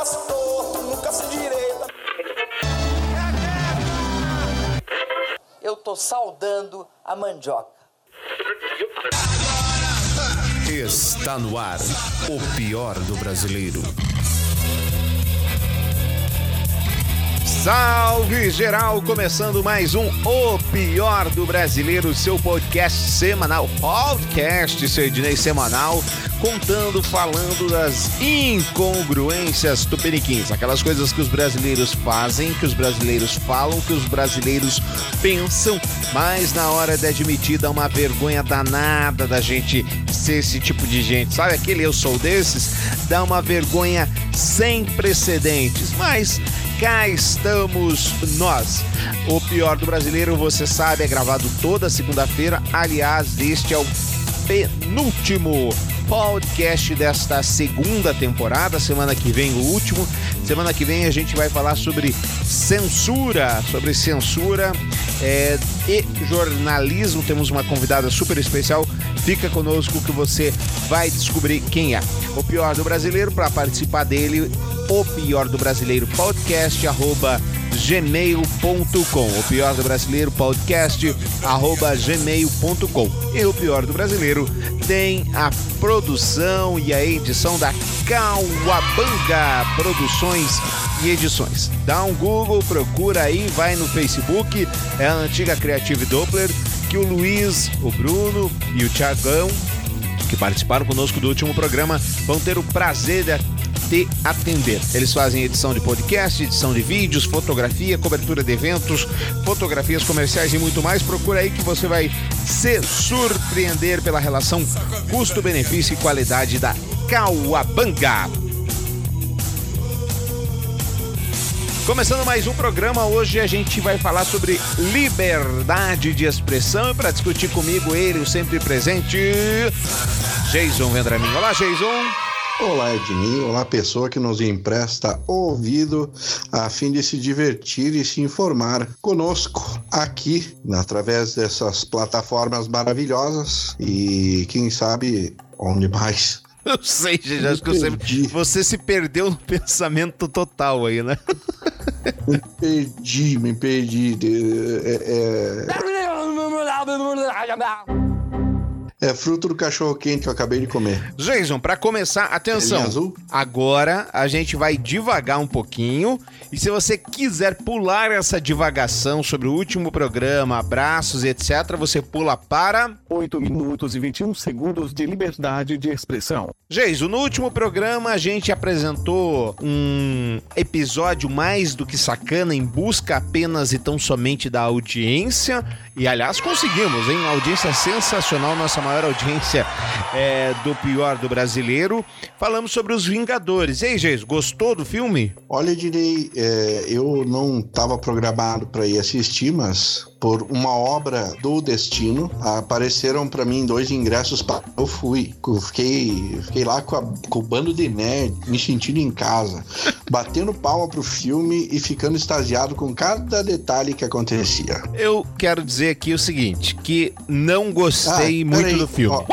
nasce torto, nunca se direita. Eu tô saudando a mandioca. Está no ar o pior do brasileiro. Salve geral, começando mais um O Pior do Brasileiro, seu podcast semanal, podcast Serdinei semanal, contando, falando das incongruências tupiniquins, aquelas coisas que os brasileiros fazem, que os brasileiros falam, que os brasileiros pensam, mas na hora de admitir dá uma vergonha danada da gente ser esse tipo de gente, sabe aquele eu sou desses? Dá uma vergonha sem precedentes, mas cá estamos nós. O pior do brasileiro, você sabe, é gravado toda segunda-feira. Aliás, este é o penúltimo podcast desta segunda temporada. Semana que vem, o último. Semana que vem a gente vai falar sobre censura, sobre censura é, e jornalismo. Temos uma convidada super especial. Fica conosco que você vai descobrir quem é. O pior do brasileiro, para participar dele, o pior do brasileiro podcast arroba gmail.com o pior do brasileiro podcast arroba gmail.com e o pior do brasileiro tem a produção e a edição da Cauabanga Produções e Edições. Dá um Google, procura aí, vai no Facebook, é a antiga Creative Doppler, que o Luiz, o Bruno e o Tiagão, que participaram conosco do último programa, vão ter o prazer de te atender. Eles fazem edição de podcast, edição de vídeos, fotografia, cobertura de eventos, fotografias comerciais e muito mais. Procura aí que você vai se surpreender pela relação custo-benefício e qualidade da Cauabanga. Começando mais um programa, hoje a gente vai falar sobre liberdade de expressão e para discutir comigo ele, o sempre presente, Jason Vendramin. Olá, Jason. Olá, Ednei. Olá, pessoa que nos empresta ouvido a fim de se divertir e se informar conosco aqui, através dessas plataformas maravilhosas e, quem sabe, onde mais. Eu sei, gente, acho que você, você se perdeu no pensamento total aí, né? me perdi, me perdi. É, é... É fruto do cachorro quente que eu acabei de comer. Jason, para começar, atenção. Agora a gente vai devagar um pouquinho. E se você quiser pular essa divagação sobre o último programa, abraços e etc., você pula para 8 minutos e 21 segundos de liberdade de expressão. Jason, no último programa a gente apresentou um episódio mais do que sacana em busca apenas e tão somente da audiência. E aliás, conseguimos, hein? Audiência sensacional, nossa maior audiência é, do pior do brasileiro. Falamos sobre os Vingadores. Ei, Geis, gostou do filme? Olha, direi, é, eu não estava programado para ir assistir, mas por uma obra do destino. Apareceram para mim dois ingressos para eu fui eu fiquei fiquei lá com, a, com, o bando de nerd me sentindo em casa batendo palma pro filme e ficando extasiado com cada detalhe que acontecia. Eu quero dizer aqui o seguinte que não gostei ah, muito aí, do filme. ó,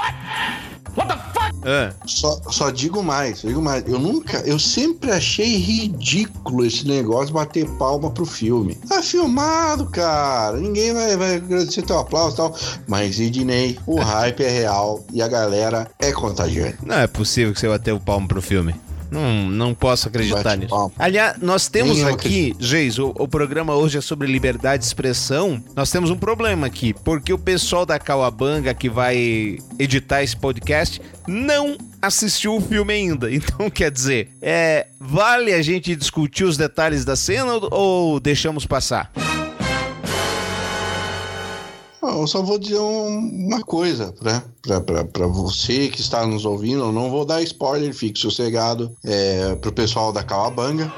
What? The fuck? É. Só, só digo mais, digo mais. Eu nunca, eu sempre achei ridículo esse negócio bater palma pro filme. Tá filmado, cara. Ninguém vai, vai agradecer teu aplauso e tal. Mas, Ednei, o hype é real e a galera é contagiante. Não é possível que você bateu palma pro filme. Não, não posso acreditar nisso. Aliás, nós temos aqui, Geis, o, o, programa hoje é sobre liberdade de expressão. Nós temos um problema aqui, porque o pessoal da Cauabanga que vai editar esse podcast não assistiu o filme ainda. Então, quer dizer, é, vale a gente discutir os detalhes da cena ou deixamos passar? Eu só vou dizer um, uma coisa, né? Para você que está nos ouvindo, eu não vou dar spoiler, fique sossegado. É, para o pessoal da Calabanga.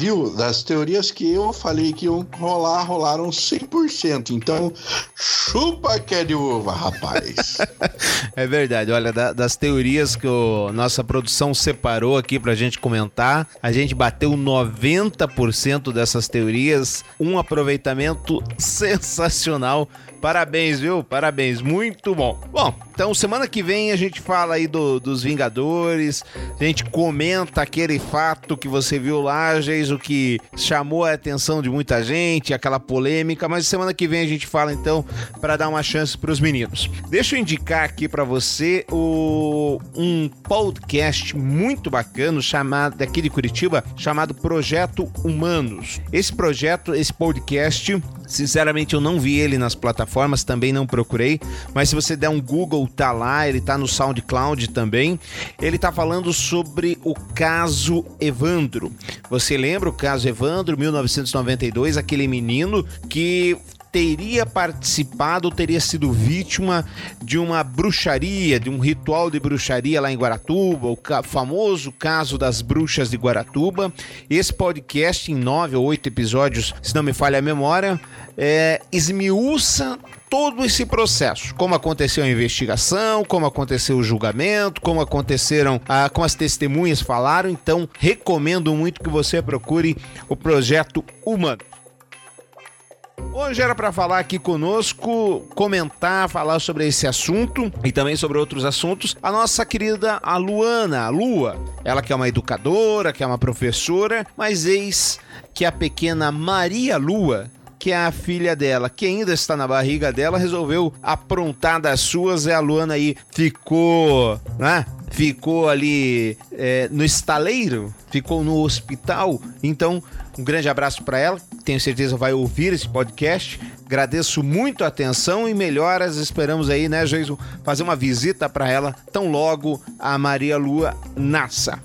Viu? Das teorias que eu falei que iam rolar, rolaram 100%. Então, chupa que é de uva, rapaz. é verdade. Olha, da, das teorias que a nossa produção separou aqui pra gente comentar, a gente bateu 90% dessas teorias. Um aproveitamento sensacional Parabéns, viu? Parabéns, muito bom. Bom, então semana que vem a gente fala aí do, dos Vingadores, a gente comenta aquele fato que você viu lá, Geis, o que chamou a atenção de muita gente, aquela polêmica, mas semana que vem a gente fala então para dar uma chance para os meninos. Deixa eu indicar aqui para você o, um podcast muito bacana chamado daqui de Curitiba, chamado Projeto Humanos. Esse projeto, esse podcast Sinceramente, eu não vi ele nas plataformas, também não procurei. Mas se você der um Google, tá lá, ele tá no SoundCloud também. Ele tá falando sobre o caso Evandro. Você lembra o caso Evandro, 1992, aquele menino que teria participado, teria sido vítima de uma bruxaria, de um ritual de bruxaria lá em Guaratuba, o famoso caso das bruxas de Guaratuba. Esse podcast, em nove ou oito episódios, se não me falha a memória, é, esmiuça todo esse processo, como aconteceu a investigação, como aconteceu o julgamento, como aconteceram, ah, como as testemunhas falaram. Então, recomendo muito que você procure o projeto Humano. Hoje era para falar aqui conosco, comentar, falar sobre esse assunto e também sobre outros assuntos, a nossa querida a Luana, a Lua. Ela que é uma educadora, que é uma professora, mas eis que a pequena Maria Lua que é a filha dela, que ainda está na barriga dela, resolveu aprontar das suas e a Luana aí ficou, né? Ficou ali é, no estaleiro, ficou no hospital. Então, um grande abraço para ela, tenho certeza vai ouvir esse podcast. Agradeço muito a atenção e melhoras. Esperamos aí, né, Jason, fazer uma visita para ela tão logo a Maria Lua nasça.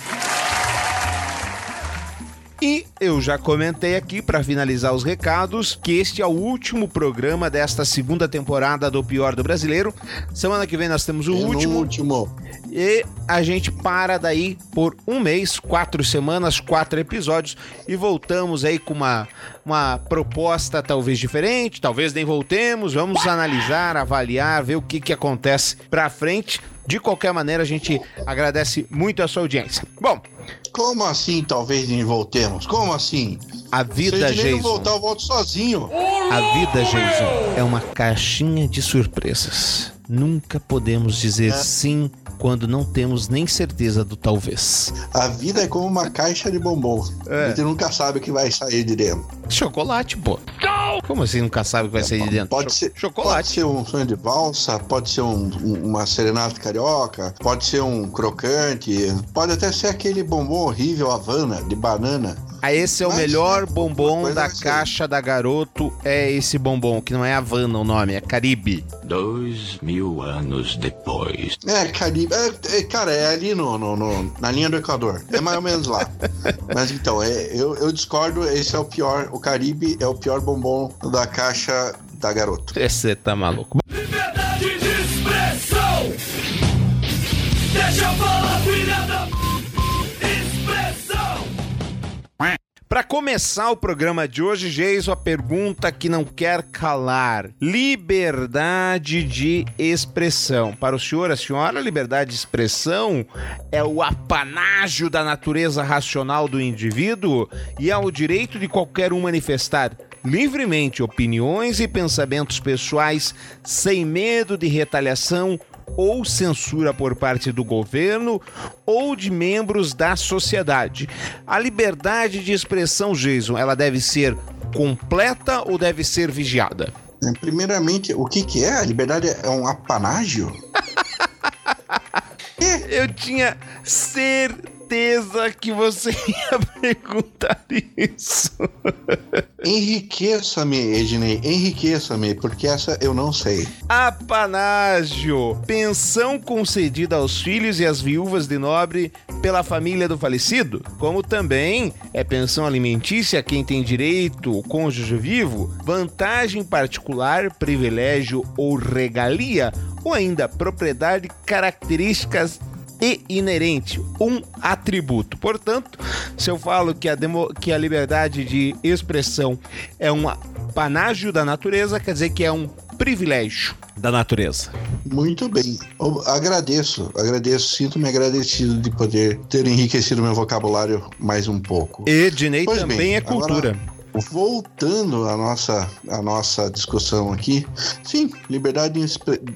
E eu já comentei aqui para finalizar os recados que este é o último programa desta segunda temporada do Pior do Brasileiro. Semana que vem nós temos o É último. último. E a gente para daí por um mês, quatro semanas, quatro episódios e voltamos aí com uma, uma proposta talvez diferente, talvez nem voltemos. Vamos analisar, avaliar, ver o que, que acontece pra frente. De qualquer maneira, a gente agradece muito a sua audiência. Bom, Como assim talvez nem voltemos? Como assim? a Se vida, nem Jason. voltar, eu volto sozinho. A vida, Jason, é uma caixinha de surpresas. Nunca podemos dizer sim quando não temos nem certeza do talvez. A vida é como uma caixa de bombom. É. A gente nunca sabe o que vai sair de dentro. Chocolate, pô. Como assim nunca sabe o que vai sair de dentro? Pode Cho- ser, pode Chocolate. ser um sonho de valsa, pode ser um- um- uma serenata carioca, pode ser um crocante, pode até ser aquele bombom horrível Havana de banana. Ah, esse é o Mas, melhor né, bombom da ser. caixa da Garoto. É esse bombom, que não é Havana o nome, é Caribe. Dois mil anos depois. É, Caribe. É, é, cara, é ali no, no- no- na linha do Equador. É mais ou menos lá. Mas então, é, eu, eu discordo, esse é o pior. O Caribe é o pior bombom da caixa da garoto. Você tá maluco. Para começar o programa de hoje, Geiso, a pergunta que não quer calar: liberdade de expressão. Para o senhor, a senhora, a liberdade de expressão é o apanágio da natureza racional do indivíduo e é o direito de qualquer um manifestar livremente opiniões e pensamentos pessoais sem medo de retaliação ou censura por parte do governo ou de membros da sociedade. A liberdade de expressão, Jason, ela deve ser completa ou deve ser vigiada? É, Primeiramente, o que, que é? A liberdade é um apanágio? Eu tinha certeza que você ia perguntar isso. Enriqueça-me, Ednei, enriqueça-me, porque essa eu não sei. Apanágio, pensão concedida aos filhos e às viúvas de nobre pela família do falecido, como também é pensão alimentícia a quem tem direito o cônjuge vivo, vantagem particular, privilégio ou regalia, ou ainda propriedade, características e inerente, um atributo. Portanto, se eu falo que a, demo- que a liberdade de expressão é um panágio da natureza, quer dizer que é um privilégio da natureza. Muito bem. Eu agradeço, agradeço, sinto-me agradecido de poder ter enriquecido meu vocabulário mais um pouco. E Dinei Pois também bem, é agora- cultura. Voltando à nossa, à nossa discussão aqui, sim, liberdade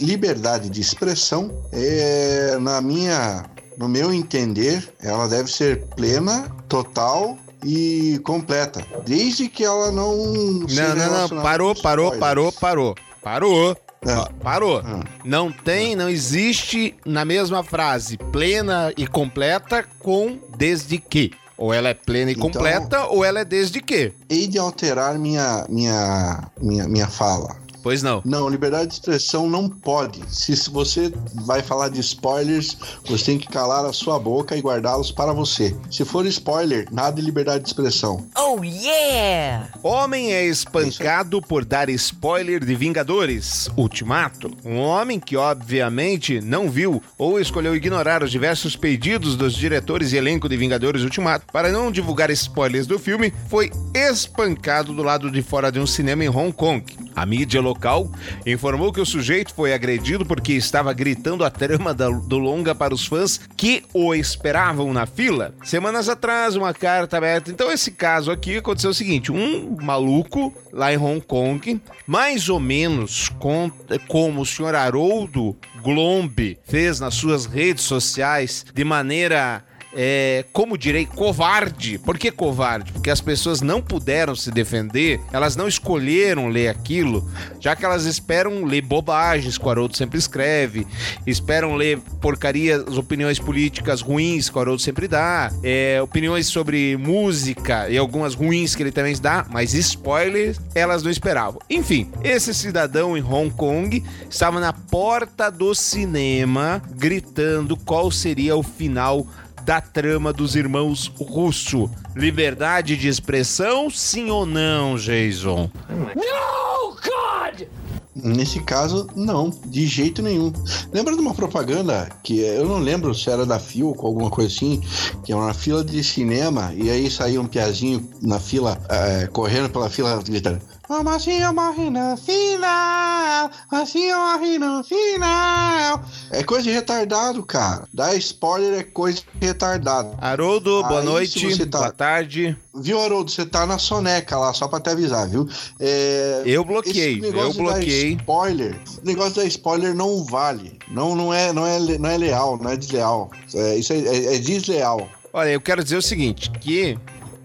liberdade de expressão é, na minha, no meu entender, ela deve ser plena, total e completa, desde que ela não Não, não, não. Parou, com parou, spoilers. parou, parou. Parou. É. Parou. Não tem, não existe na mesma frase plena e completa com desde que. Ou ela é plena e Então- completa, ou ela é desde que. Hei de alterar minha, minha, minha, minha fala. Pois não. Não, liberdade de expressão não pode. Se se você vai falar de spoilers, você tem que calar a sua boca e guardá-los para você. Se for spoiler, nada de liberdade de expressão. Oh yeah! Homem é espancado por dar spoiler de Vingadores Ultimato. Um homem que, obviamente, não viu ou escolheu ignorar os diversos pedidos dos diretores e elenco de Vingadores Ultimato para não divulgar spoilers do filme, foi espancado do lado de fora de um cinema em Hong Kong. A mídia local informou que o sujeito foi agredido porque estava gritando a trama do longa para os fãs que o esperavam na fila. Semanas atrás, uma carta aberta. Então, esse caso aqui aconteceu o seguinte: um maluco lá em Hong Kong, mais ou menos com- como o senhor Haroldo Glombe fez nas suas redes sociais de maneira é, como direi, covarde. Por que covarde? Porque as pessoas não puderam se defender, elas não escolheram ler aquilo, já que elas esperam ler bobagens, que o Haroldo sempre escreve, esperam ler porcarias, opiniões políticas ruins, que o Haroldo sempre dá, é, opiniões sobre música e algumas ruins que ele também dá, mas spoilers elas não esperavam. Enfim, esse cidadão em Hong Kong estava na porta do cinema gritando qual seria o final da trama dos irmãos Russo. Liberdade de expressão, sim ou não, Jason? No, God! Nesse caso, não, de jeito nenhum. Lembra de uma propaganda que eu não lembro se era da Fio ou alguma coisa assim, que é uma fila de cinema e aí saía um piazinho na fila, eh, correndo pela fila, gritando: A mocinha morre no final, a mocinha morre no final. É coisa de retardado, cara. Dar spoiler é coisa de retardado. Haroldo, boa Aí, noite, tá- boa tarde. Viu, Haroldo? Você tá na soneca lá, só pra te avisar, viu? É, Eu bloqueei, eu bloqueei. Spoiler, o negócio da spoiler não vale. Não, não, é, não, é, não é leal, não é desleal. É, isso é, é- é desleal. Olha, eu quero dizer o seguinte, que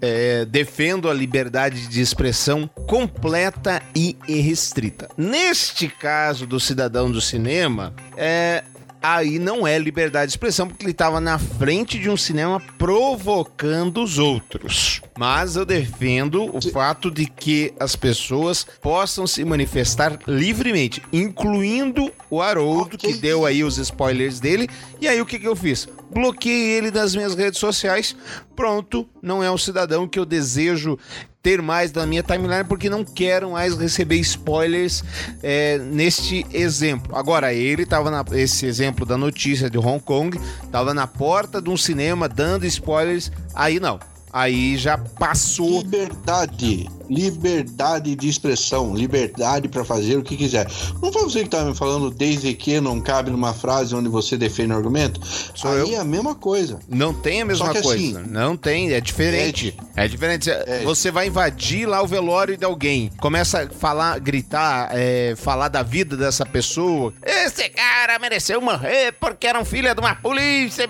é, defendo a liberdade de expressão completa e irrestrita. Neste caso do cidadão do cinema, é, aí não é liberdade de expressão, porque ele estava na frente de um cinema provocando os outros. Mas eu defendo o fato de que as pessoas possam se manifestar livremente, incluindo o Haroldo, Ok. que deu aí os spoilers dele. E aí o que, que eu fiz? Bloqueei ele das minhas redes sociais. Pronto, não é um cidadão que eu desejo ter mais na minha timeline porque não quero mais receber spoilers é, neste exemplo. Agora, ele estava na esse exemplo da notícia de Hong Kong, estava na porta de um cinema dando spoilers, aí não. Aí já passou. Liberdade. Liberdade de expressão. Liberdade pra fazer o que quiser. Não foi você que tava me falando desde que não cabe numa frase onde você defende o argumento? Sou Aí eu. é a mesma coisa. Não tem a mesma coisa. assim, não tem, é diferente. É, diferente. É. Você vai invadir lá o velório de alguém, começa a falar, gritar, é, falar da vida dessa pessoa. Esse cara mereceu morrer porque era um filho de uma polícia.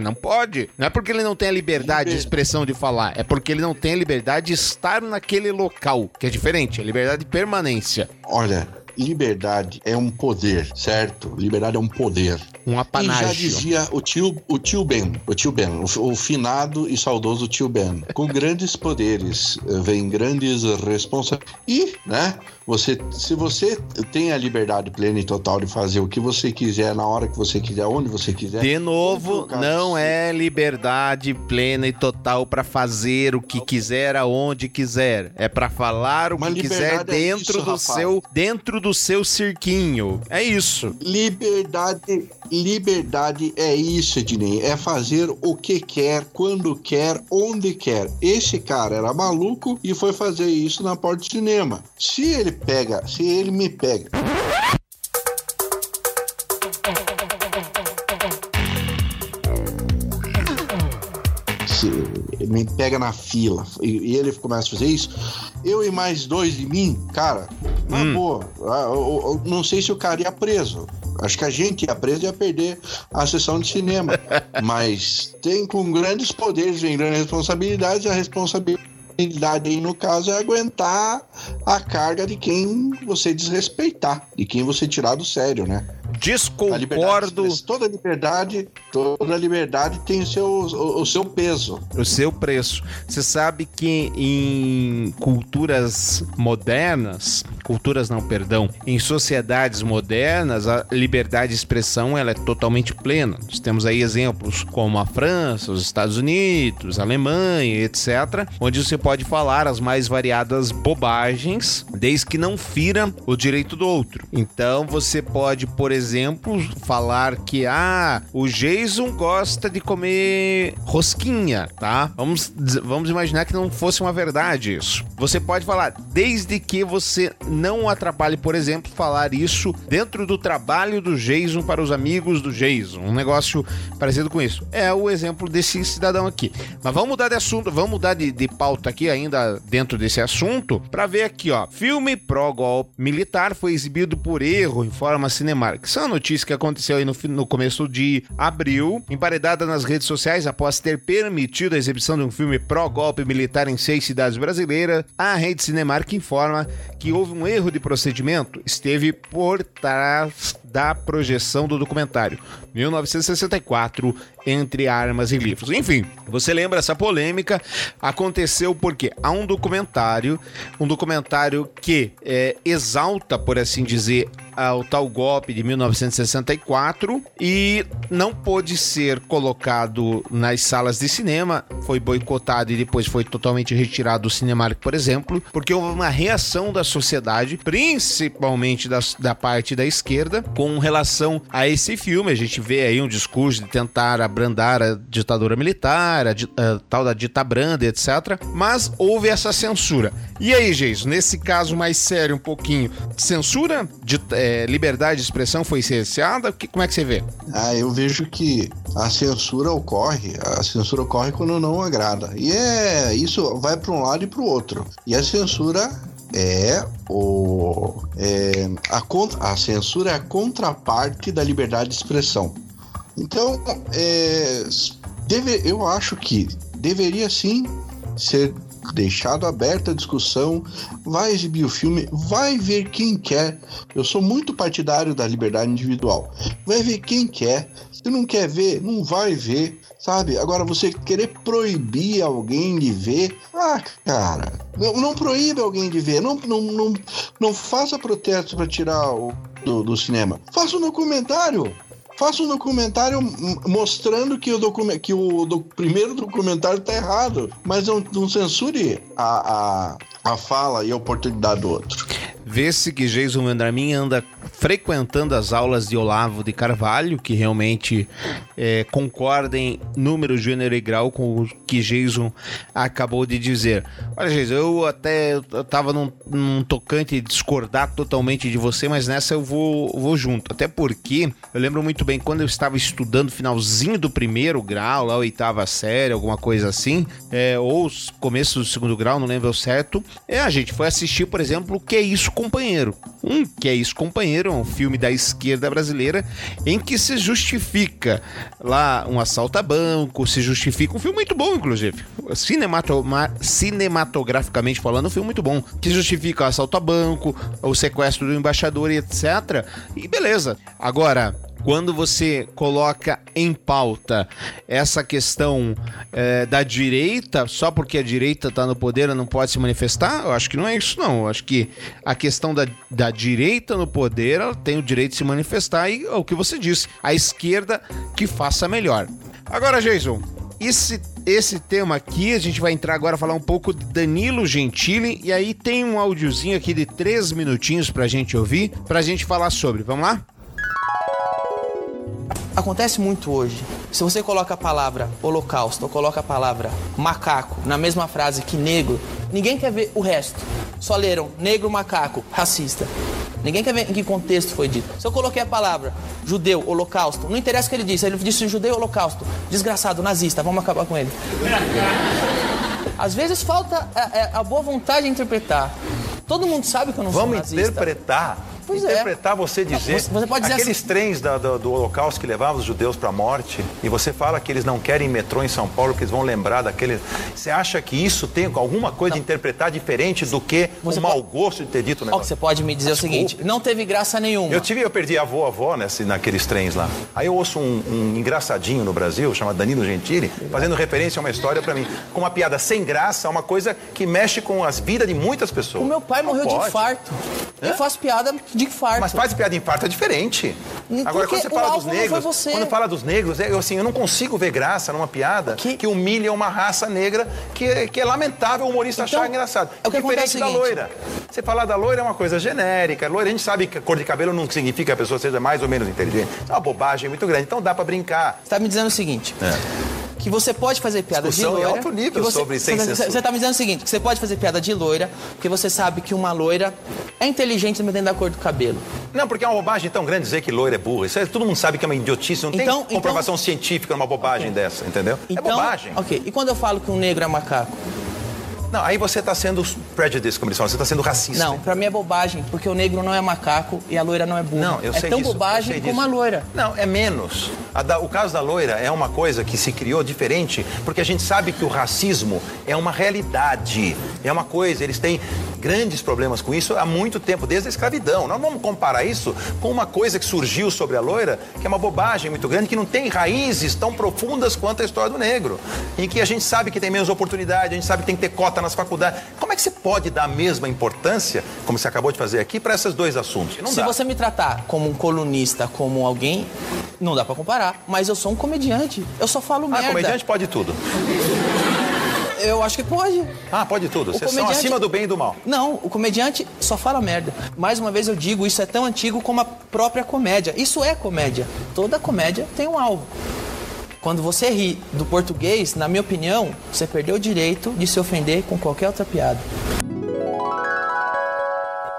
Não pode. Não é porque ele não tem a liberdade de Liber- expressão de falar, é porque ele não tem a liberdade de estar naquele local, que é diferente, é liberdade de permanência. Olha, liberdade é um poder, certo? Liberdade é um poder. Um E já apanágio. dizia o tio, o tio Ben, o tio Ben, o, o finado e saudoso tio Ben. Com grandes poderes eh, vem grandes responsabilidades. E, né, você, se você tem a liberdade plena e total de fazer o que você quiser, na hora que você quiser, onde você quiser. De novo, não é liberdade plena e total pra fazer o que quiser aonde quiser. É pra falar o que quiser liberdade é dentro isso, do rapaz. seu dentro do seu cirquinho. É isso. Liberdade, liberdade é isso, Ednei. É fazer o que quer, quando quer, onde quer. Esse cara era maluco e foi fazer isso na porta do cinema. Se ele pega, se ele me pega. se, me pega na fila e, e, ele começa a fazer isso, eu e mais dois de mim, cara, na hum. boa, ah, eu, eu, não sei se o cara ia preso. Acho que a gente ia preso ia perder a sessão de cinema. Mas tem com grandes poderes, vem grandes responsabilidades, a responsabilidade responsabilidade aí, no caso, é aguentar a carga de quem você desrespeitar, de quem você tirar do sério, né? Disconcordo. Toda liberdade, toda liberdade tem o seu, o, o, seu peso. O seu preço. Você sabe que em culturas modernas, culturas não, perdão, em sociedades modernas, a liberdade de expressão ela é totalmente plena. Nós temos aí exemplos como a França, os Estados Unidos, a Alemanha, etc., onde você pode falar as mais variadas bobagens, desde que não fira o direito do outro. Então você pode, por exemplo, exemplo, falar que ah, o Jason gosta de comer rosquinha, tá? Vamos, vamos imaginar que não fosse uma verdade isso. Você pode falar, desde que você não atrapalhe, por exemplo, falar isso dentro do trabalho do Jason para os amigos do Jason. Um negócio parecido com isso. É o exemplo desse cidadão aqui. Mas vamos mudar de assunto, vamos mudar de, de pauta aqui ainda dentro desse assunto para ver aqui, ó. Filme pró-golpe militar foi exibido por erro em forma cinemática. Isso é uma notícia que aconteceu aí no, no começo de abril, emparedada nas redes sociais após ter permitido a exibição de um filme pró-golpe militar em seis cidades brasileiras. A rede Cinemark informa que houve um erro de procedimento, esteve por trás da projeção do documentário 1964 entre armas e livros. Enfim, você lembra essa polêmica? Aconteceu porque há um documentário, um documentário que é, exalta, por assim dizer, o tal golpe de 1964 e não pôde ser colocado nas salas de cinema, foi boicotado e depois foi totalmente retirado do Cinemark, por exemplo, porque houve uma reação da sociedade, principalmente da, da parte da esquerda, com relação a esse filme. A gente vê aí um discurso de tentar abrandar a ditadura militar, a, a tal da ditabranda, etc. Mas houve essa censura. E aí, Geis, nesse caso mais sério um pouquinho, censura, de, é, liberdade de expressão foi cerceada? Que, como é que você vê? Ah, eu vejo que a censura ocorre, a censura ocorre quando não agrada. E é isso vai para um lado e para o outro. E a censura é o é, a, a censura é a contraparte da liberdade de expressão. Então, é, deve, eu acho que deveria sim ser deixado aberta a discussão, vai exibir o filme, vai ver quem quer. Eu sou muito partidário da liberdade individual. Vai ver quem quer. Se não quer ver, não vai ver sabe? Agora, você querer proibir alguém de ver, ah, cara, não, não proíbe alguém de ver, não, não, não, não faça protesto para tirar o, do, do cinema. Faça um documentário. Faça um documentário mostrando que o, docu que o do primeiro documentário está errado, mas não, não censure a, a, a fala e a oportunidade do outro. Vê-se que Jason Vendramin anda frequentando as aulas de Olavo de Carvalho, que realmente é, concordem número, gênero e grau com o que Jason acabou de dizer. Olha, Jason, eu até estava num, num, tocante discordar totalmente de você, mas nessa eu vou, vou junto. Até porque eu lembro muito bem quando eu estava estudando finalzinho do primeiro grau, lá oitava série, alguma coisa assim, é, ou começo do segundo grau, não lembro certo. É, a gente foi assistir, por exemplo, o que é isso Companheiro. Um que é isso, Companheiro, um filme da esquerda brasileira em que se justifica lá um assalto a banco, se justifica um filme muito bom, inclusive. Cinemato cinematograficamente falando, um filme muito bom. Que justifica o assalto a banco, o sequestro do embaixador e etc. E beleza. Agora, quando você coloca em pauta essa questão é, da direita, só porque a direita está no poder ela não pode se manifestar, eu acho que não é isso, não. Eu acho que a questão da, da direita no poder ela tem o direito de se manifestar e é o que você disse, a esquerda que faça melhor. Agora, Jason, esse, esse tema aqui, a gente vai entrar agora a falar um pouco de Danilo Gentili, e aí tem um áudiozinho aqui de três minutinhos pra gente ouvir, pra gente falar sobre. Vamos lá? Acontece muito hoje. Se você coloca a palavra holocausto ou coloca a palavra macaco na mesma frase que negro, ninguém quer ver o resto. Só leram negro, macaco, racista. Ninguém quer ver em que contexto foi dito. Se eu coloquei a palavra judeu, holocausto, não interessa o que ele disse. Ele disse judeu, holocausto. Desgraçado, nazista, vamos acabar com ele. Às vezes falta a, a boa vontade de interpretar. Todo mundo sabe que eu não Vamos sou nazista. interpretar. Pois é. interpretar você dizer. Você- pode dizer aqueles assim- trens da- do, do Holocausto que levavam os judeus para a morte, e você fala que eles não querem metrô em São Paulo, que eles vão lembrar daquele. Você acha que isso tem alguma coisa de interpretar diferente do que Você o mau gosto de ter dito o você pode me dizer o seguinte: não teve graça nenhuma. Eu tive, eu perdi avô, avó nesse, naqueles trens lá. Aí eu ouço um, um engraçadinho no Brasil, chamado Danilo Gentili, fazendo referência a uma história pra mim, com uma piada sem graça, uma coisa que mexe com as vidas de muitas pessoas. O meu pai Não morreu de pode. infarto. Eu faço piada de infarto. Mas faz piada de infarto é diferente. Hum, Agora, porque quando você fala dos negros, você. quando fala dos negros, é, eu, assim, eu não consigo ver graça numa piada Que- que, humilha uma raça negra que, é- que é lamentável o humorista Então, achar engraçado. é o que Diferente acontece é o da loira. Você falar da loira é uma coisa genérica. Loira, a gente sabe que a cor de cabelo não significa que a pessoa seja mais ou menos inteligente. É uma bobagem muito grande. Então dá pra brincar. Você tá me dizendo o seguinte. Que você pode fazer piada Discussão de em loira. alto nível você, sobre sem você, censura. você tá me dizendo o seguinte, que você pode fazer piada de loira, porque você sabe que uma loira é inteligente dependendo da cor do cabelo. Não, porque é uma bobagem tão grande dizer que loira é burra. Isso é- todo mundo sabe que é uma idiotice. Não Então- tem comprovação científica numa bobagem dessa, entendeu? Então, é bobagem. Ok. E quando eu falo que um negro é macaco? Não, aí você está sendo prejudice, como eles falam. Você está sendo racista. Não, pra mim é bobagem, porque o negro não é macaco e a loira não é burra. Não, eu é sei tão disso, bobagem como a loira. Não, é menos. Da- o caso da loira é uma coisa que se criou diferente, porque a gente sabe que o racismo é uma realidade. É uma coisa, eles têm grandes problemas com isso há muito tempo, desde a escravidão. Nós vamos comparar isso com uma coisa que surgiu sobre a loira, que é uma bobagem muito grande, que não tem raízes tão profundas quanto a história do negro. Em que a gente sabe que tem menos oportunidade, a gente sabe que tem que ter cota nas faculdades. Como é que você pode dar a mesma importância, como você acabou de fazer aqui, para esses dois assuntos? Não Se dá. você me tratar como um colunista, como alguém, não dá pra comparar. Mas eu sou um comediante. Eu só falo Ah, merda. comediante pode tudo. Eu acho que pode. Ah, pode tudo. Vocês são comediante- acima do bem e do mal. Não, o comediante só fala merda. Mais uma vez eu digo, isso é tão antigo como a própria comédia. Isso é comédia. Toda comédia tem um alvo. Quando você ri do português, na minha opinião, você perdeu o direito de se ofender com qualquer outra piada.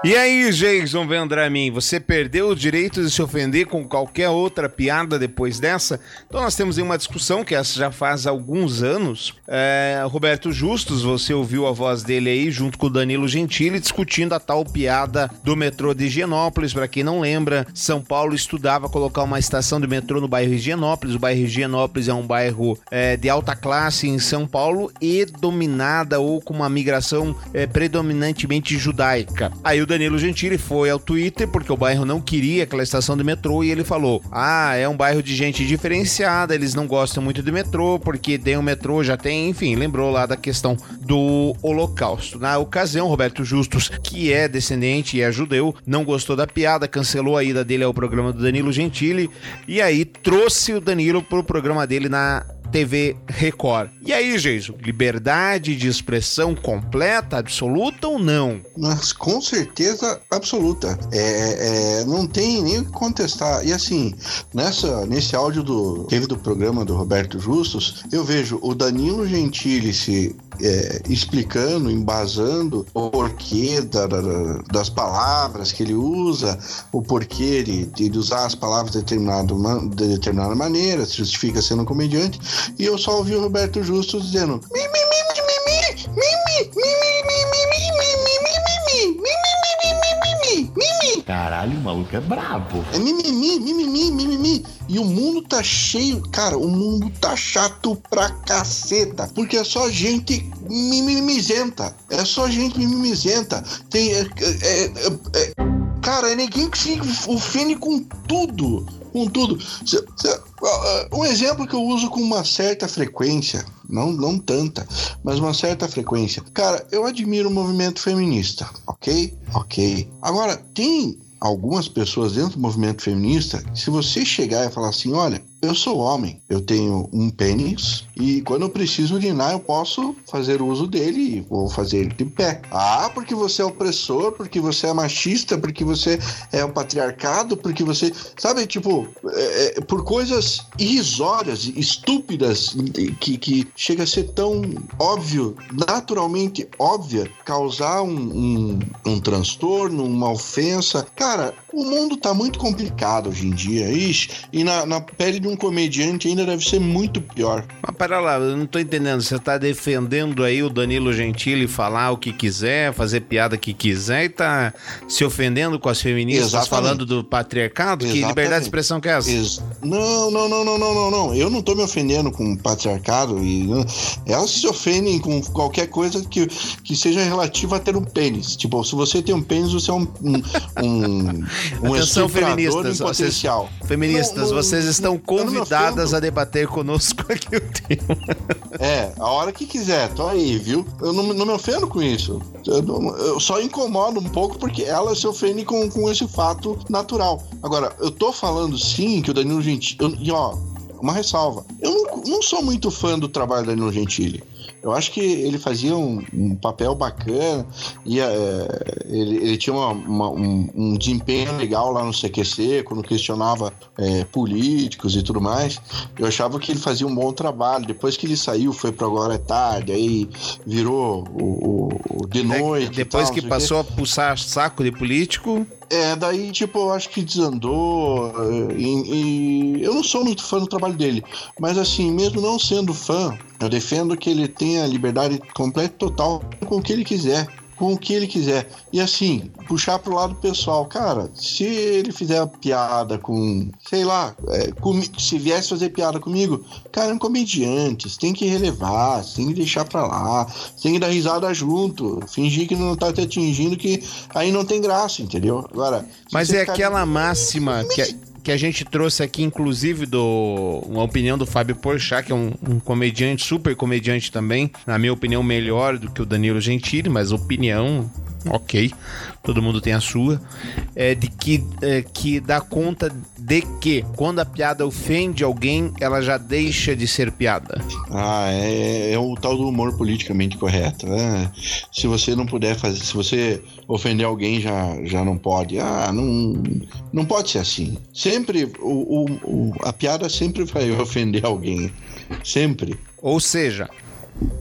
E aí, Jason Vendramin, você perdeu o direito de se ofender com qualquer outra piada depois dessa? Então nós temos uma discussão que essa já faz alguns anos. É, Roberto Justus, você ouviu a voz dele aí junto com o Danilo Gentili discutindo a tal piada do metrô de Higienópolis. Para quem não lembra, São Paulo estudava colocar uma estação de metrô no bairro Higienópolis. O bairro Higienópolis é um bairro é, de alta classe em São Paulo e dominada ou com uma migração é, predominantemente judaica. Aí o Danilo Gentili foi ao Twitter porque o bairro não queria aquela estação de metrô e ele falou: Ah, é um bairro de gente diferenciada, eles não gostam muito de metrô porque tem o metrô, já tem, enfim, lembrou lá da questão do Holocausto. Na ocasião, Roberto Justus, que é descendente e é judeu, não gostou da piada, cancelou a ida dele ao programa do Danilo Gentili e aí trouxe o Danilo pro programa dele na TV Record. E aí, Jason, liberdade de expressão completa, absoluta ou não? Mas com certeza absoluta. É, é, não tem nem o que contestar. E assim, nessa, nesse áudio do teve do programa do Roberto Justus, eu vejo o Danilo Gentili se é, explicando, embasando o porquê da- da- das palavras que ele usa, o porquê de, de usar as palavras de, de determinada maneira, se justifica sendo um comediante. E eu só ouvi o Roberto Justus dizendo: "Mi, mi, mi, mi, Caralho, o maluco é brabo. É mimimi, mimimi, mimimi. E o mundo tá cheio, cara, o mundo tá chato pra caceta. Porque é só gente mimimizenta. É só gente mimimizenta. Tem. É, é, é, é, cara, é ninguém que se ofende com tudo. Com tudo. Um exemplo que eu uso com uma certa frequência, não, não tanta, mas uma certa frequência. Cara, eu admiro o movimento feminista, ok? Ok. Agora, tem algumas pessoas dentro do movimento feminista, se você chegar e falar assim, olha, eu sou homem, eu tenho um pênis e quando eu preciso urinar eu posso fazer uso dele e vou fazer ele de pé. Ah, porque você é opressor, porque você é machista, porque você é um patriarcado, porque você. Sabe, tipo, é, é, por coisas irrisórias, estúpidas, que, que chega a ser tão óbvio, naturalmente óbvia, causar um, um, um transtorno, uma ofensa. Cara, o mundo tá muito complicado hoje em dia. Ixi, e na, na pele de um comediante ainda deve ser muito pior. Mas pera lá, eu não tô entendendo. Você tá defendendo aí o Danilo Gentili falar o que quiser, fazer piada que quiser e tá se ofendendo com as feministas Exatamente. falando do patriarcado? Que Exatamente. liberdade de expressão que é essa? Ex- Não, não, não, não, não, não, não. Eu não tô me ofendendo com o patriarcado e não- elas se ofendem com qualquer coisa que, que seja relativa a ter um pênis. Tipo, se você tem um pênis, você é um um, um, um Atenção, feministas. em Vocês, potencial. feministas, Não, não, vocês estão me convidadas ofendo. a debater conosco aqui o tema. É, a hora que quiser, tô aí, viu? Eu não, não me ofendo com isso. Eu, não- eu só incomodo um pouco porque elas se ofendem com, com esse fato natural. Agora, eu tô falando sim que o Danilo Gentili. E ó, uma ressalva. Eu não, não sou muito fã do trabalho do Danilo Gentili. Eu acho que ele fazia um, um papel bacana e é, ele, ele tinha uma- uma- um, um desempenho legal lá no CQC, quando questionava é, políticos e tudo mais. Eu achava que ele fazia um bom trabalho. Depois que ele saiu, foi para Agora é Tarde, aí virou o, o- o De Noite. e Depois tal, que passou a pulsar saco de político, É, daí, tipo, eu acho que desandou. eh, E, e eu não sou muito fã do trabalho dele. Mas, assim, mesmo não sendo fã, eu defendo que ele tenha liberdade completa e total com o que ele quiser. Com o que ele quiser. E, assim, puxar pro lado pessoal. Cara, se ele fizer piada com. Sei lá, é, comi- se viesse fazer piada comigo, cara, é um comediante. Você tem que relevar, você tem que deixar pra lá. Você tem que dar risada junto. Fingir que não tá te atingindo, que aí não tem graça, entendeu? Agora. Mas é aquela máxima que a, que a gente trouxe aqui, inclusive, do uma opinião do Fábio Porchat, que é um, um comediante, super comediante também. Na minha opinião, melhor do que o Danilo Gentili, mas opinião, ok. Todo mundo tem a sua. É de que, é, que dá conta de que quando a piada ofende alguém, ela já deixa de ser piada. Ah, é, é o tal do humor politicamente correto. né? Se você não puder fazer, se você ofender alguém, já, já não pode. Ah, não, não pode ser assim. Sempre, o, o- o- a piada sempre vai ofender alguém. Sempre. Ou seja,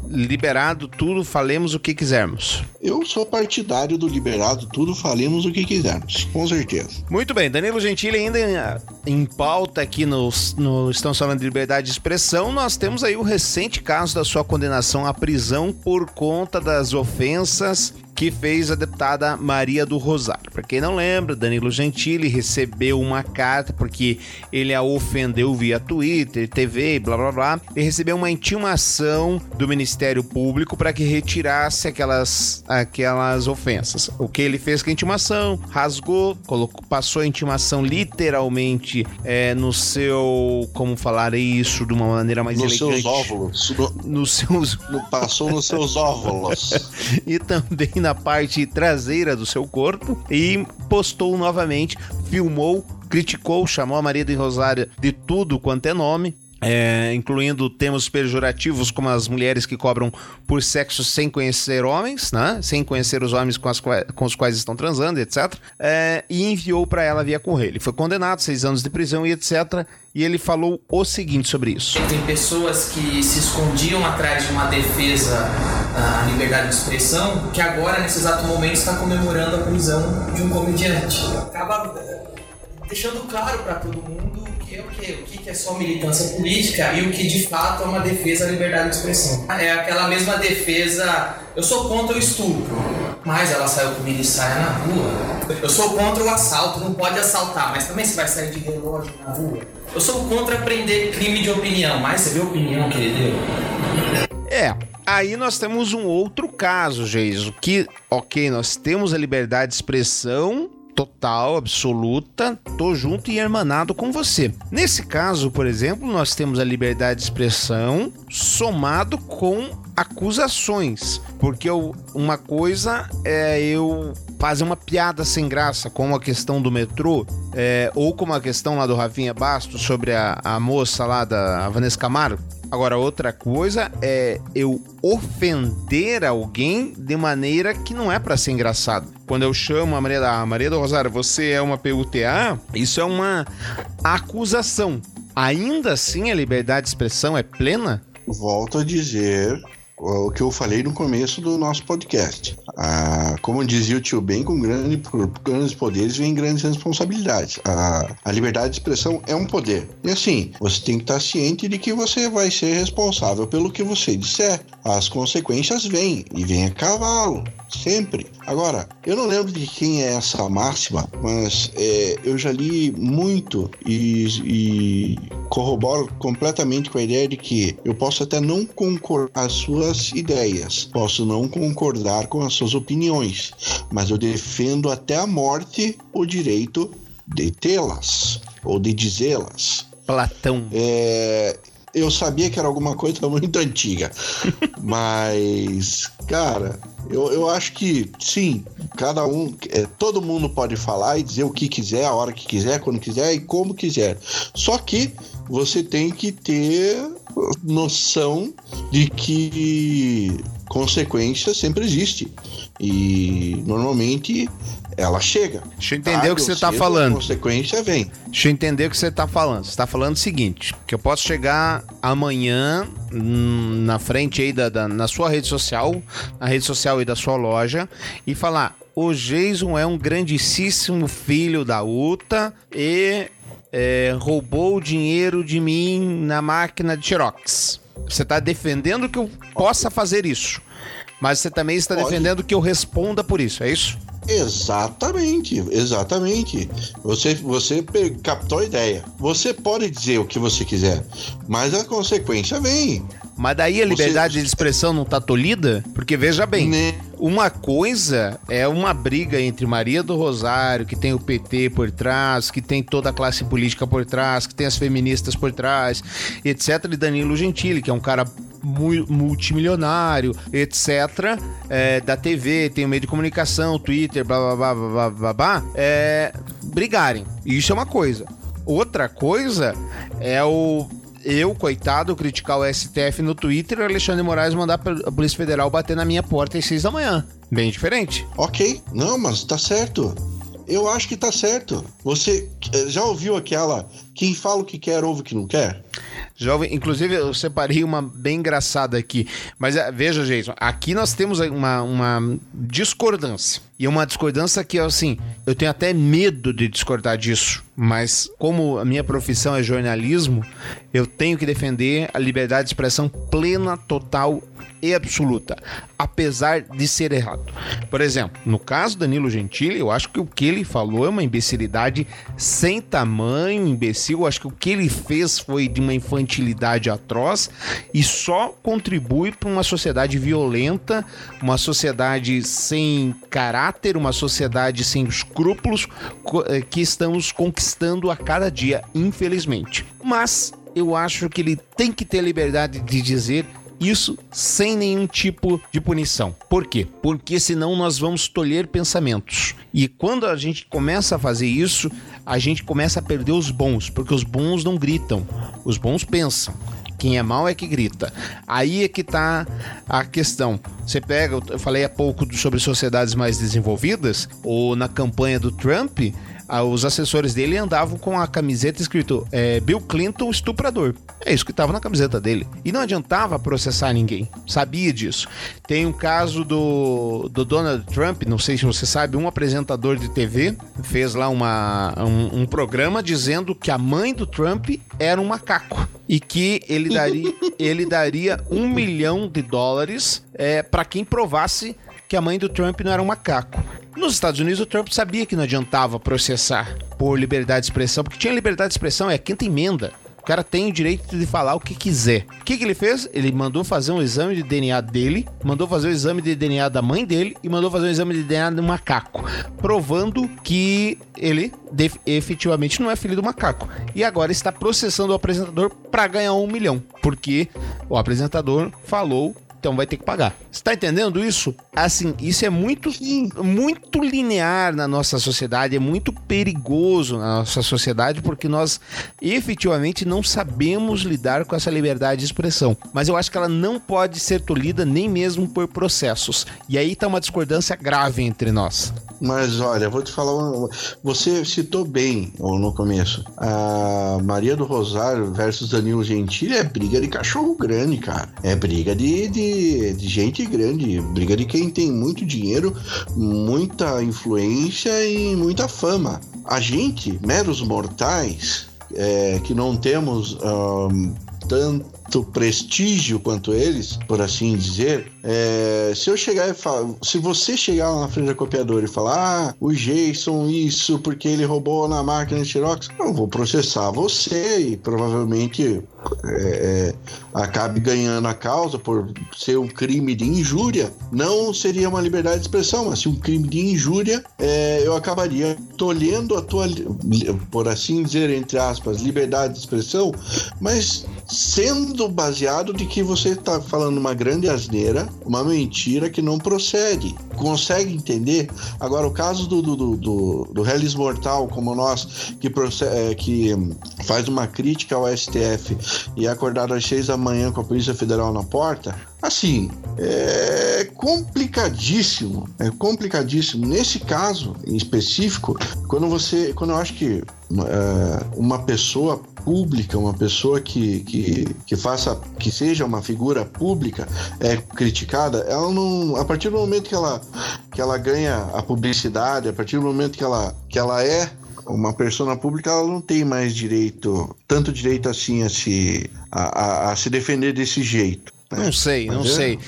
liberado tudo, falemos o que quisermos. Eu sou partidário do liberado, tudo falemos o que quisermos, com certeza. Muito bem, Danilo Gentili ainda em, em pauta aqui no, no Estamos Falando de Liberdade de Expressão, nós temos aí o recente caso da sua condenação à prisão por conta das ofensas que fez a deputada Maria do Rosário. Para quem não lembra, Danilo Gentili recebeu uma carta porque ele a ofendeu via Twitter, TV, e blá blá blá. Ele recebeu uma intimação do Ministério Público para que retirasse aquelas, aquelas ofensas. O que ele fez com a intimação? Rasgou, colocou, passou a intimação literalmente é, no seu. Como falar isso de uma maneira mais Nos elegante? seus óvulos. No- Nos seus no- passou nos seus óvulos. e também na parte traseira do seu corpo e postou novamente, filmou, criticou, chamou a Maria de Rosário de tudo quanto é nome. É, incluindo termos pejorativos como as mulheres que cobram por sexo sem conhecer homens, né? Sem conhecer os homens com, as qua- com os quais estão transando, etc. É, e enviou para ela via correio. Ele foi condenado, seis anos de prisão e etc. E ele falou o seguinte sobre isso. Tem pessoas que se escondiam atrás de uma defesa à liberdade de expressão, que agora, nesse exato momento, está comemorando a prisão de um comediante. Acaba eh, deixando claro para todo mundo que é o que, o que é só militância política e o que de fato é uma defesa à liberdade de expressão. É aquela mesma defesa, eu sou contra o estupro, mas ela saiu com milissaia na rua. Eu sou contra o assalto, não pode assaltar, mas também você vai sair de relógio na rua. Eu sou contra prender crime de opinião, mas você viu a opinião que ele deu? É, aí nós temos um outro caso, Geiso, que, ok, nós temos a liberdade de expressão total, absoluta, tô junto e hermanado com você. Nesse caso, por exemplo, nós temos a liberdade de expressão somado com acusações. Porque eu, uma coisa é eu fazer uma piada sem graça, como a questão do metrô, é, ou como a questão lá do Rafinha Bastos sobre a, a moça lá da Vanessa Camargo. Agora, outra coisa é eu ofender alguém de maneira que não é para ser engraçado. Quando eu chamo a Maria da Maria do Rosário, você é uma PUTA, isso é uma acusação. Ainda assim, a liberdade de expressão é plena? Volto a dizer o que eu falei no começo do nosso podcast. Ah, como dizia o tio Ben, com grande, grandes poderes vem grandes responsabilidades. A, a liberdade de expressão é um poder. E assim, você tem que estar ciente de que você vai ser responsável pelo que você disser. As consequências vêm, e vêm a cavalo sempre. Agora, eu não lembro de quem é essa máxima, mas é, eu já li muito e, e, corroboro completamente com a ideia de que eu posso até não concordar com as suas ideias, posso não concordar com as suas opiniões, mas eu defendo até a morte o direito de tê-las ou de dizê-las. Platão. É, eu sabia que era alguma coisa muito antiga. Mas, cara, eu, eu acho que sim, cada um, é, todo mundo pode falar e dizer o que quiser, a hora que quiser, quando quiser e como quiser. Só que você tem que ter noção de que consequência sempre existe. E normalmente ela chega. Deixa eu entender o que você está falando. A consequência vem. Deixa eu entender o que você está falando. Você está falando o seguinte: que eu posso chegar amanhã hum, na frente aí da, da, na sua rede social, na rede social aí da sua loja, e falar: o Jason é um grandíssimo filho da UTA e é, roubou o dinheiro de mim na máquina de Xerox. Você está defendendo que eu possa fazer isso. Mas você também está Pode. defendendo que eu responda por isso, é isso? Exatamente, exatamente. Você, você captou a ideia. Você pode dizer o que você quiser, mas a consequência vem. Mas daí a liberdade você... de expressão não tá tolhida? Porque veja bem, né? uma coisa é uma briga entre Maria do Rosário, que tem o PT por trás, que tem toda a classe política por trás, que tem as feministas por trás, etc. E Danilo Gentili, que é um cara multimilionário, etc., é, da TV, tem o meio de comunicação, Twitter, blá blá blá blá blá, blá é, brigarem. Isso é uma coisa. Outra coisa é o eu, coitado, criticar o STF no Twitter e o Alexandre Moraes mandar a Polícia Federal bater na minha porta às seis da manhã. Bem diferente. Ok, não, mas tá certo. Eu acho que tá certo. Você eh, já ouviu aquela quem fala o que quer ouve o que não quer? Jovem, inclusive eu separei uma bem engraçada aqui. Mas eh, veja, Jason, aqui nós temos uma, uma discordância. E uma discordância que, assim, eu tenho até medo de discordar disso. Mas, como a minha profissão é jornalismo, eu tenho que defender a liberdade de expressão plena, total e absoluta, apesar de ser errado. Por exemplo, no caso Danilo Gentili, eu acho que o que ele falou é uma imbecilidade sem tamanho, imbecil. Eu acho que o que ele fez foi de uma infantilidade atroz e só contribui para uma sociedade violenta, uma sociedade sem caráter, uma sociedade sem escrúpulos eh, que estamos conquistando a cada dia, infelizmente. Mas eu acho que ele tem que ter liberdade de dizer isso sem nenhum tipo de punição. Por quê? Porque senão nós vamos tolher pensamentos. E quando a gente começa a fazer isso, a gente começa a perder os bons, porque os bons não gritam, os bons pensam. Quem é mal é que grita. Aí é que tá a questão. Você pega, eu falei há pouco sobre sociedades mais desenvolvidas, ou na campanha do Trump, os assessores dele andavam com a camiseta escrito é, Bill Clinton estuprador. É isso que estava na camiseta dele. E não adiantava processar ninguém. Sabia disso. Tem um caso do, do Donald Trump, não sei se você sabe, um apresentador de TV fez lá uma, um, um programa dizendo que a mãe do Trump era um macaco e que ele daria, ele daria um milhão de dólares é, para quem provasse que a mãe do Trump não era um macaco. Nos Estados Unidos, o Trump sabia que não adiantava processar por liberdade de expressão, porque tinha liberdade de expressão, é a quinta emenda. O cara tem o direito de falar o que quiser. O que, que ele fez? Ele mandou fazer um exame de DNA dele, mandou fazer o exame de DNA da mãe dele e mandou fazer um exame de DNA do macaco, provando que ele efetivamente não é filho do macaco. E agora está processando o apresentador para ganhar um milhão, porque o apresentador falou então vai ter que pagar. Você tá entendendo isso? Assim, isso é muito, muito linear na nossa sociedade, é muito perigoso na nossa sociedade, porque nós efetivamente não sabemos lidar com essa liberdade de expressão. Mas eu acho que ela não pode ser tolhida nem mesmo por processos. E aí tá uma discordância grave entre nós. Mas olha, vou te falar, uma- você citou bem no começo. A Maria do Rosário versus Danilo Gentili é briga de cachorro grande, cara. É briga de, de, de gente grande, briga de quem tem muito dinheiro, muita influência e muita fama. A gente, meros mortais, é, que não temos ahn, tanto prestígio quanto eles, por assim dizer, é, se eu chegar e falar, se você chegar lá na frente da copiadora e falar, ah, o Jason isso porque ele roubou na máquina de Xerox, eu vou processar você e provavelmente é, é, acabe ganhando a causa por ser um crime de injúria. Não seria uma liberdade de expressão, mas se um crime de injúria, é, eu acabaria tolhendo a tua, por assim dizer, entre aspas, liberdade de expressão, mas sendo baseado de que você está falando uma grande asneira, uma mentira que não procede. Consegue entender? Agora, o caso do, do, do, do, Hellis Mortal, como nós, que, proce- é, que faz uma crítica ao STF e é acordado às seis da manhã com a Polícia Federal na porta, assim, é complicadíssimo. É complicadíssimo. Nesse caso em específico, quando você. Quando eu acho que é, uma pessoa pública, uma pessoa que, que, que faça, que seja uma figura pública, é criticada, ela não. A partir do momento que ela, que ela ganha a publicidade, a partir do momento que ela, que ela é uma pessoa pública, ela não tem mais direito, tanto direito assim a se, a, a- a se defender desse jeito. Não sei, não é- sei.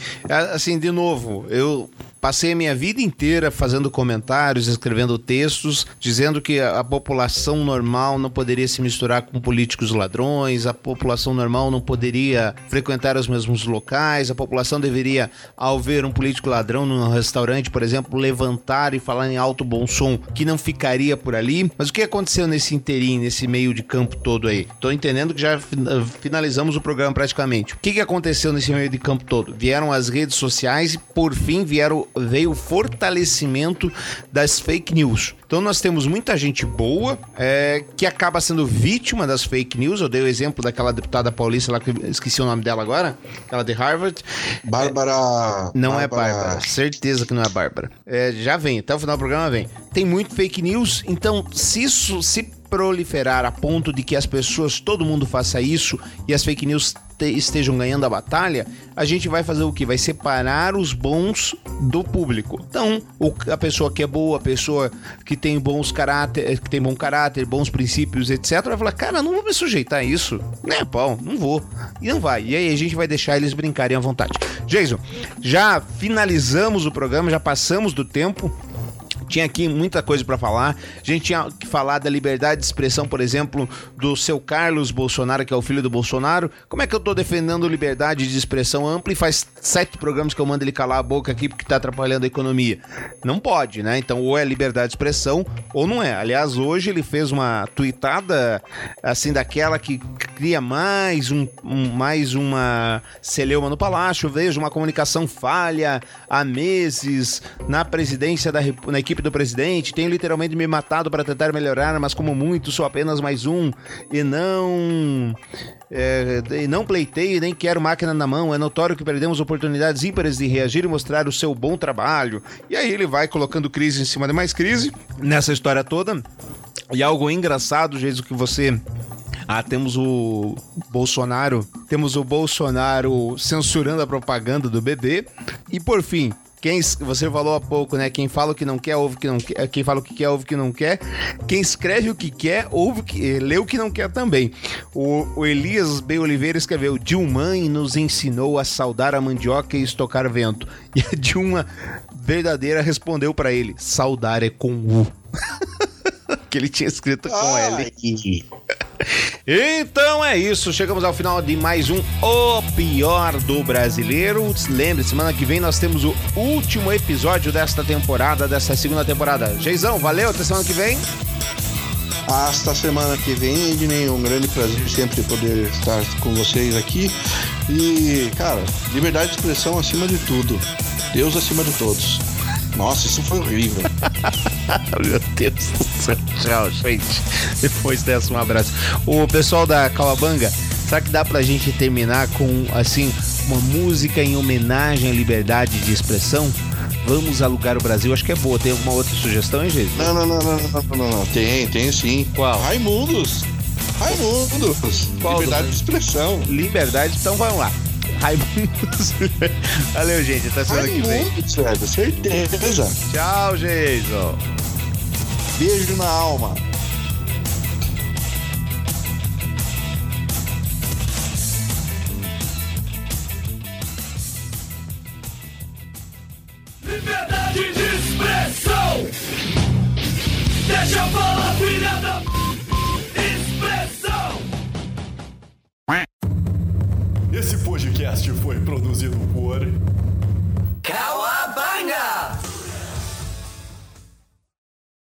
Assim, de novo, eu passei a minha vida inteira fazendo comentários, escrevendo textos, dizendo que a, população normal não poderia se misturar com políticos ladrões, a população normal não poderia frequentar os mesmos locais, a população deveria, ao ver um político ladrão num restaurante, por exemplo, levantar e falar em alto bom som, que não ficaria por ali. Mas o que aconteceu nesse interim, nesse meio de campo todo aí? Tô entendendo que já fin- finalizamos o programa praticamente. O que aconteceu nesse meio de campo todo? Vieram as redes sociais e, por fim, vieram, veio o fortalecimento das fake news. Então nós temos muita gente boa é, que acaba sendo vítima das fake news. Eu dei o exemplo daquela deputada paulista lá, que eu esqueci o nome dela agora, aquela de Harvard. Bárbara. Não é Bárbara, certeza que não é Bárbara. É, já vem, até o final do programa vem. Tem muito fake news, então se isso se proliferar a ponto de que as pessoas, todo mundo faça isso e as fake news estejam ganhando a batalha, a gente vai fazer o que? Vai separar os bons do público. Então, a pessoa que é boa, a pessoa que tem bons caráter, que tem bom caráter, bons princípios, etc, vai falar: "Cara, não vou me sujeitar a isso". Né, pau, não vou. E não vai. E aí a gente vai deixar eles brincarem à vontade. Jason, já finalizamos o programa, já passamos do tempo. Tinha aqui muita coisa para falar. A gente tinha que falar da liberdade de expressão, por exemplo, do seu Carlos Bolsonaro, que é o filho do Bolsonaro. Como é que eu tô defendendo liberdade de expressão ampla e faz sete programas que eu mando ele calar a boca aqui porque tá atrapalhando a economia? Não pode, né? Então, ou é liberdade de expressão ou não é. Aliás, hoje ele fez uma tuitada assim daquela que cria mais um, um- mais uma celeuma no palácio. Vejo uma comunicação falha há meses na presidência da na equipe do presidente. Tenho literalmente me matado para tentar melhorar, mas como muito sou apenas mais um e não é, e não pleiteio nem quero máquina na mão. É notório que perdemos oportunidades ímpares de reagir e mostrar o seu bom trabalho. E aí ele vai colocando crise em cima de mais crise nessa história toda. E algo engraçado, jeito que você ah, temos o Bolsonaro, temos o Bolsonaro censurando a propaganda do bebê. E por fim, quem você falou há pouco, né? Quem fala o que não quer, ouve o que não quer. Quem fala o que quer, ouve o que não quer. Quem escreve o que quer, ouve o que, eh, lê o que não quer também. O, o Elias B. Oliveira escreveu: Dilmãe nos ensinou a saudar a mandioca e estocar vento. E a Dilma verdadeira respondeu pra ele: saudar é com U. que ele tinha escrito com L. Ai, Então é isso, chegamos ao final de mais um O Pior do Brasileiro. Lembre, semana que vem nós temos o último episódio desta temporada, desta segunda temporada. Geizão, valeu, até semana que vem. Hasta semana que vem, Ednei. Um grande prazer sempre poder estar com vocês aqui. E, cara, liberdade de expressão acima de tudo. Deus acima de todos. Nossa, isso foi horrível. Meu Deus do céu. Tchau, gente. Depois dessa, um abraço. O pessoal da Calabanga, será que dá pra gente terminar com, assim, uma música em homenagem à liberdade de expressão? Vamos alugar o Brasil. Acho que é boa. Tem alguma outra sugestão, hein, gente? Não, não, não, não, não, não, não, não. Tem, tem sim. Qual? Raimundos. Raimundos. Qual liberdade do- de expressão. Liberdade, então vamos lá. Raimundos. Valeu, gente. Até semana que vem. Velho. Certeza. Tchau, Jason. Beijo na alma. Liberdade de expressão! Deixa eu falar, filha da